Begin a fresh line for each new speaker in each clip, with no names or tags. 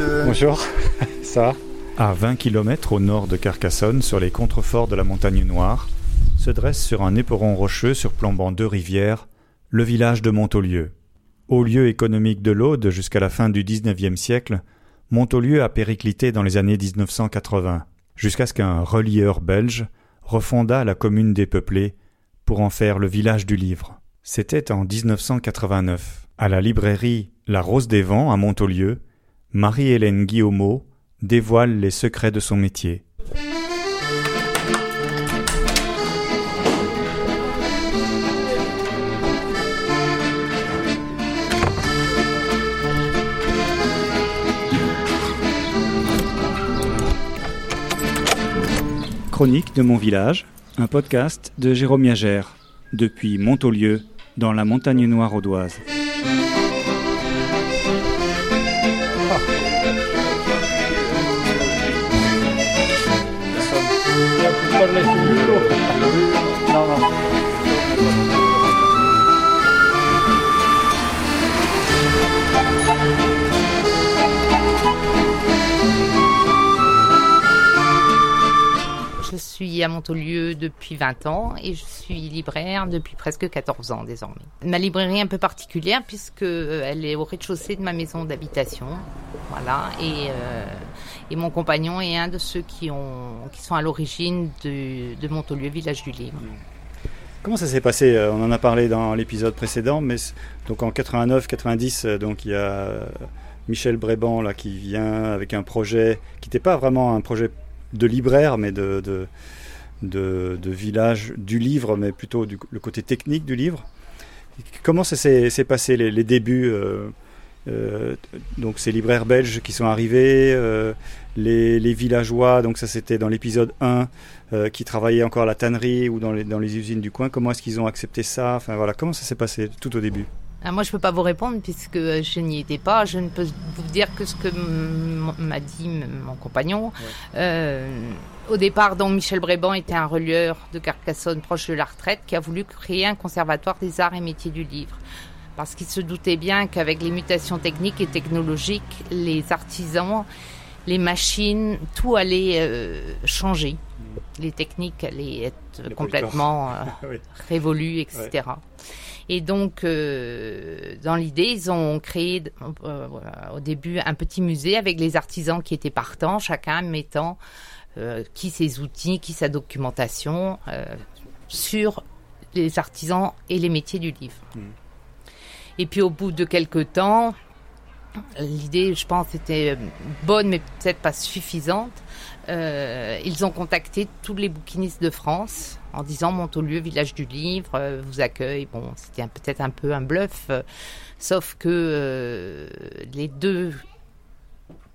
monsieur.
Bonjour, ça À 20 km au nord de Carcassonne, sur les contreforts de la montagne Noire, se dresse sur un éperon rocheux surplombant deux rivières, le village de Montaulieu. Haut lieu économique de l'Aude jusqu'à la fin du XIXe siècle, Montaulieu a périclité dans les années 1980, jusqu'à ce qu'un relieur belge refonda la commune dépeuplée pour en faire le village du livre. C'était en 1989. À la librairie La Rose des Vents à Montaulieu, Marie-Hélène Guillaumeau dévoile les secrets de son métier. Chronique de mon village, un podcast de Jérôme Yagère, depuis Montaulieu, dans la montagne noire audoise.
Je suis à Montaulieu depuis 20 ans et je suis libraire depuis presque 14 ans désormais. Ma librairie est un peu particulière puisque euh, elle est au rez-de-chaussée de ma maison d'habitation. Voilà et, euh, mon compagnon est un de ceux qui ont qui sont à l'origine de, de Montaulieu village du livre.
Comment ça s'est passé Euh, On en a parlé dans l'épisode précédent, mais donc en 89-90, euh, donc il y a Michel Bréban là qui vient avec un projet qui n'était pas vraiment un projet de libraire, mais de, de, de, village du livre, mais plutôt du, le côté technique du livre. Comment ça s'est passé les, débuts euh, euh, Donc ces libraires belges qui sont arrivés, euh, les, les villageois, donc ça c'était dans l'épisode 1, euh, qui travaillaient encore à la tannerie ou dans les, dans les usines du coin. Comment est-ce qu'ils ont accepté ça? Enfin voilà, comment ça s'est passé tout au début?
Ah, moi, je peux pas vous répondre puisque je n'y étais pas. Je ne peux vous dire que ce que m'a dit mon compagnon. Euh, au départ, donc, Michel Bréban était un relieur de Carcassonne proche de la retraite qui a voulu créer un conservatoire des arts et métiers du livre. Parce qu'il se doutait bien qu'avec les mutations techniques et technologiques, les artisans, les machines, tout allait euh, changer. Les techniques allaient être complètement euh,
Oui.
révolues, etc. Et donc, euh, dans l'idée, ils ont créé euh, au début un petit musée avec les artisans qui étaient partants, chacun mettant euh, qui ses outils, qui sa documentation sur les artisans et les métiers du livre.
Mm.
Et puis au bout de quelques temps, l'idée, je pense, était bonne, mais peut-être pas suffisante. Euh, ils ont contacté tous les bouquinistes de France en disant Montaulieu, village du livre, euh, vous accueille. Bon, c'était peut-être un peu un bluff, euh, sauf que euh, les deux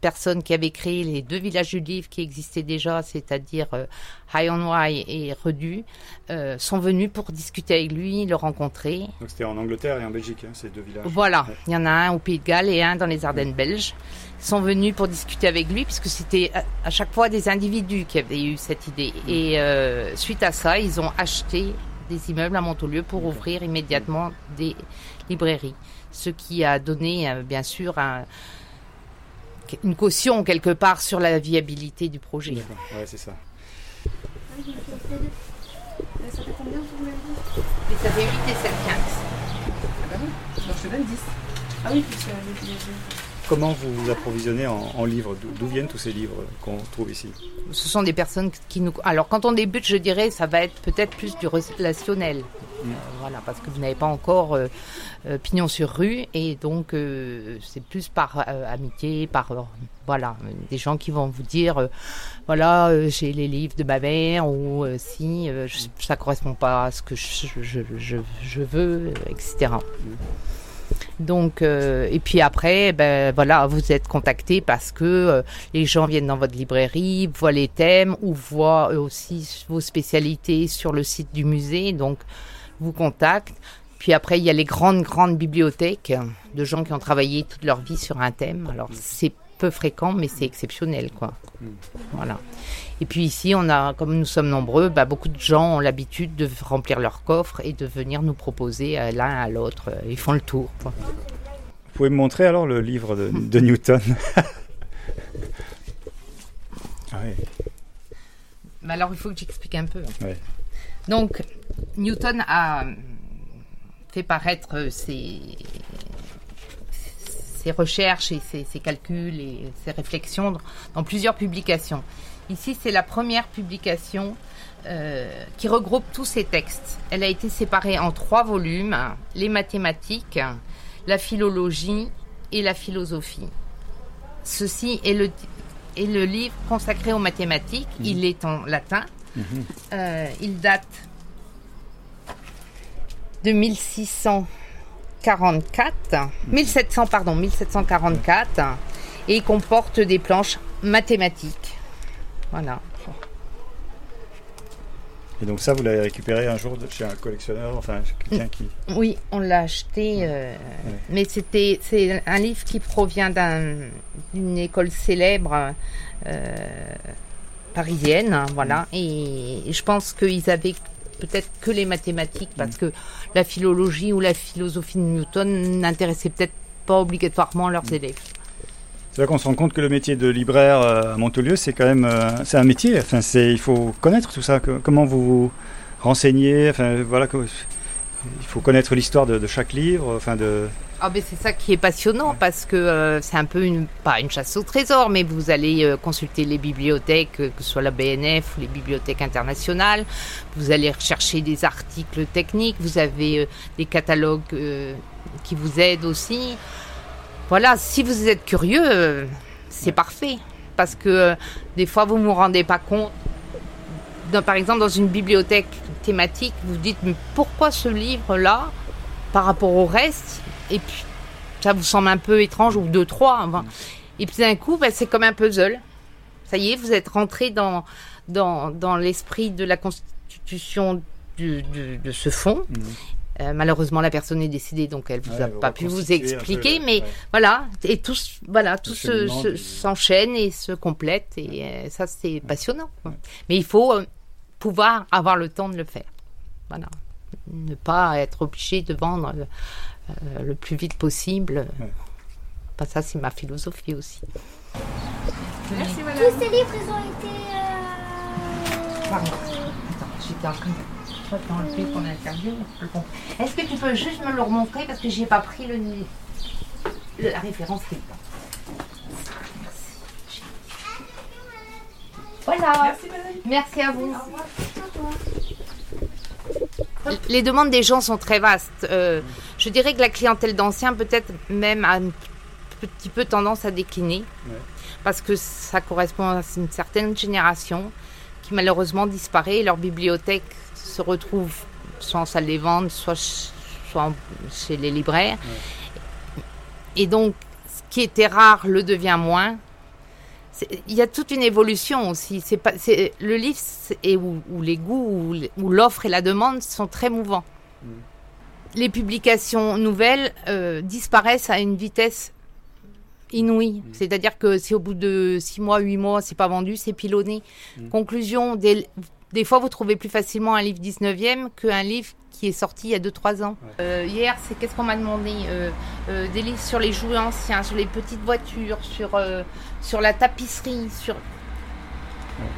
personnes qui avaient créé les deux villages du livre qui existaient déjà, c'est-à-dire euh, High on Wye et Redu, euh, sont venus pour discuter avec lui, le rencontrer.
Donc c'était en Angleterre et en Belgique, hein, ces deux villages.
Voilà,
Ouais.
il y en a un au Pays de Galles et un dans les Ardennes belges. Ils sont venus pour discuter avec lui, puisque c'était à- à chaque fois des individus qui avaient eu cette idée. Et euh, suite à ça, ils ont acheté des immeubles à Montaulieu pour ouvrir immédiatement des librairies. Ce qui a donné, euh, bien sûr, un- une caution quelque part sur la viabilité du projet.
D'accord, ouais, c'est ça.
Ça fait combien vous m'avez dit
Et ça fait 8 et 7, 15.
Ah bah oui, je fais même 10. Ah oui, plus
Comment vous vous approvisionnez en, en livres D'où viennent tous ces livres qu'on trouve ici
Ce sont des personnes qui nous. Alors, quand on débute, je dirais, ça va être peut-être plus du relationnel. Euh, voilà, parce que vous n'avez pas encore euh, euh, pignon sur rue, et donc euh, c'est plus par amitié, par voilà, des gens qui vont vous dire, voilà, j'ai les livres de ma mère, ou si je- ça correspond pas à ce que je, je, je, je veux, etc. Donc, euh, et puis après, ben voilà, vous êtes contacté parce que euh, les gens viennent dans votre librairie, voient les thèmes ou voient eux aussi vos spécialités sur le site du musée, donc vous contactent. Puis après, il y a les grandes, grandes bibliothèques de gens qui ont travaillé toute leur vie sur un thème. Alors, c'est peu fréquent, mais c'est exceptionnel, quoi. Voilà. Et puis ici, on a, comme nous sommes nombreux, bah, beaucoup de gens ont l'habitude de remplir leur coffre et de venir nous proposer euh, l'un à l'autre. Euh, Ils font le tour. quoi.
Vous pouvez me montrer alors le livre de, de Newton? Ah ouais.
Mais alors, il faut que j'explique un peu.
Ouais.
Donc, Newton a fait paraître ses, ses recherches et ses, ses calculs et ses réflexions dans, dans plusieurs publications. Ici, c'est la première publication euh, qui regroupe tous ces textes. Elle a été séparée en trois volumes les mathématiques, la philologie et la philosophie. Ceci est le, est le livre consacré aux mathématiques. Il est en latin. Euh, il date de 1644, 1700 pardon, 1744, et il comporte des planches mathématiques. Voilà.
Et donc ça, vous l'avez récupéré un jour de chez un collectionneur, enfin chez quelqu'un qui...
Oui, on l'a acheté, euh,
Ouais.
mais c'était c'est un livre qui provient d'un- d'une école célèbre euh, parisienne, hein, voilà. Et, et je pense qu'ils avaient peut-être que les mathématiques parce que la philologie ou la philosophie de Newton n'intéressait peut-être pas obligatoirement leurs élèves.
C'est là qu'on se rend compte que le métier de libraire euh, à Montaulieu, c'est quand même, euh, c'est un métier. Enfin, c'est, il faut connaître tout ça. comment vous vous renseignez? Enfin, voilà, il faut connaître l'histoire de, de chaque livre. Enfin, de.
Ah ben c'est ça qui est passionnant parce que euh, c'est un peu une pas une chasse au trésor mais vous allez euh, consulter les bibliothèques euh, que ce soit la BNF ou les bibliothèques internationales vous allez rechercher des articles techniques vous avez euh, des catalogues qui vous aident aussi voilà si vous êtes curieux c'est parfait parce que des fois vous ne vous rendez pas compte dans- par exemple dans une bibliothèque thématique vous dites mais pourquoi ce livre là par rapport au reste? Et puis ça vous semble un peu étrange ou deux trois enfin. et puis d'un coup ben, c'est comme un puzzle. Ça y est vous êtes rentré dans dans, dans l'esprit de la constitution du- du- de ce fonds Euh, malheureusement la personne est décédée donc elle vous
Ouais,
a
vous
pas pu vous
peu
expliquer mais
ouais.
voilà. Et tout voilà tout se, se- s'enchaîne et se complète et euh, ça c'est passionnant mais il faut euh, pouvoir avoir le temps de le faire voilà ne pas être obligé de vendre euh, euh, le plus vite possible.
Ouais.
Enfin, ça, c'est ma philosophie aussi.
Merci madame.
Tous ces livres, ils ont été. euh,
Pardon. Attends, j'étais en train de toi, t'enlever ton interview. Est-ce que tu peux juste me le remontrer parce que j'ai pas pris le, le- la référence qui est dedans. Merci. Voilà.
Merci madame.
Merci à vous.
Au revoir.
Les demandes des gens sont très vastes. Euh, je dirais que la clientèle d'anciens peut-être même a un petit peu tendance à décliner.
Ouais.
Parce que ça correspond à une certaine génération qui malheureusement disparaît et leur bibliothèque se retrouve soit en salle des ventes, soit, ch- soit en- chez les libraires. Et donc, ce qui était rare le devient moins. Il y a toute une évolution aussi. C'est pas, c'est, le livre et où, où les goûts, où, l'offre et la demande sont très mouvants. Les publications nouvelles euh, disparaissent à une vitesse inouïe. C'est-à-dire que si au bout de six mois, huit mois, c'est pas vendu, c'est pilonné. Conclusion, des, des fois vous trouvez plus facilement un livre 19e qu'un livre qui est sorti il y a 2-3 ans. Euh, hier, c'est qu'est-ce qu'on m'a demandé Euh, euh, Des livres sur les jouets anciens, sur les petites voitures, sur, euh, sur la tapisserie, sur...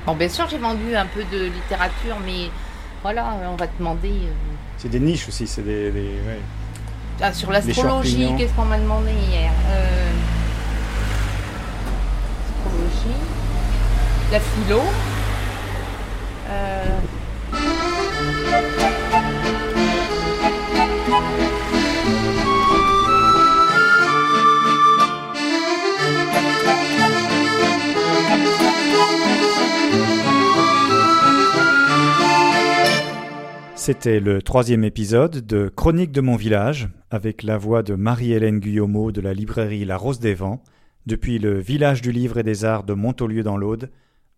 Bon, bien sûr, j'ai vendu un peu de littérature, mais voilà, on va te demander... euh,
C'est des niches aussi. C'est des. des- ouais.
ah, sur l'astrologie, qu'est-ce qu'on m'a demandé hier? Euh, Astrologie, la philo.
C'était le troisième épisode de Chronique de mon village, avec la voix de Marie-Hélène Guillaumeau de la librairie La Rose des Vents, depuis le village du livre et des arts de Montaulieu dans l'Aude,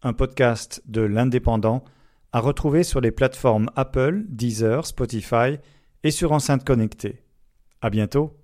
un podcast de l'Indépendant à retrouver sur les plateformes Apple, Deezer, Spotify et sur enceinte connectée. À bientôt!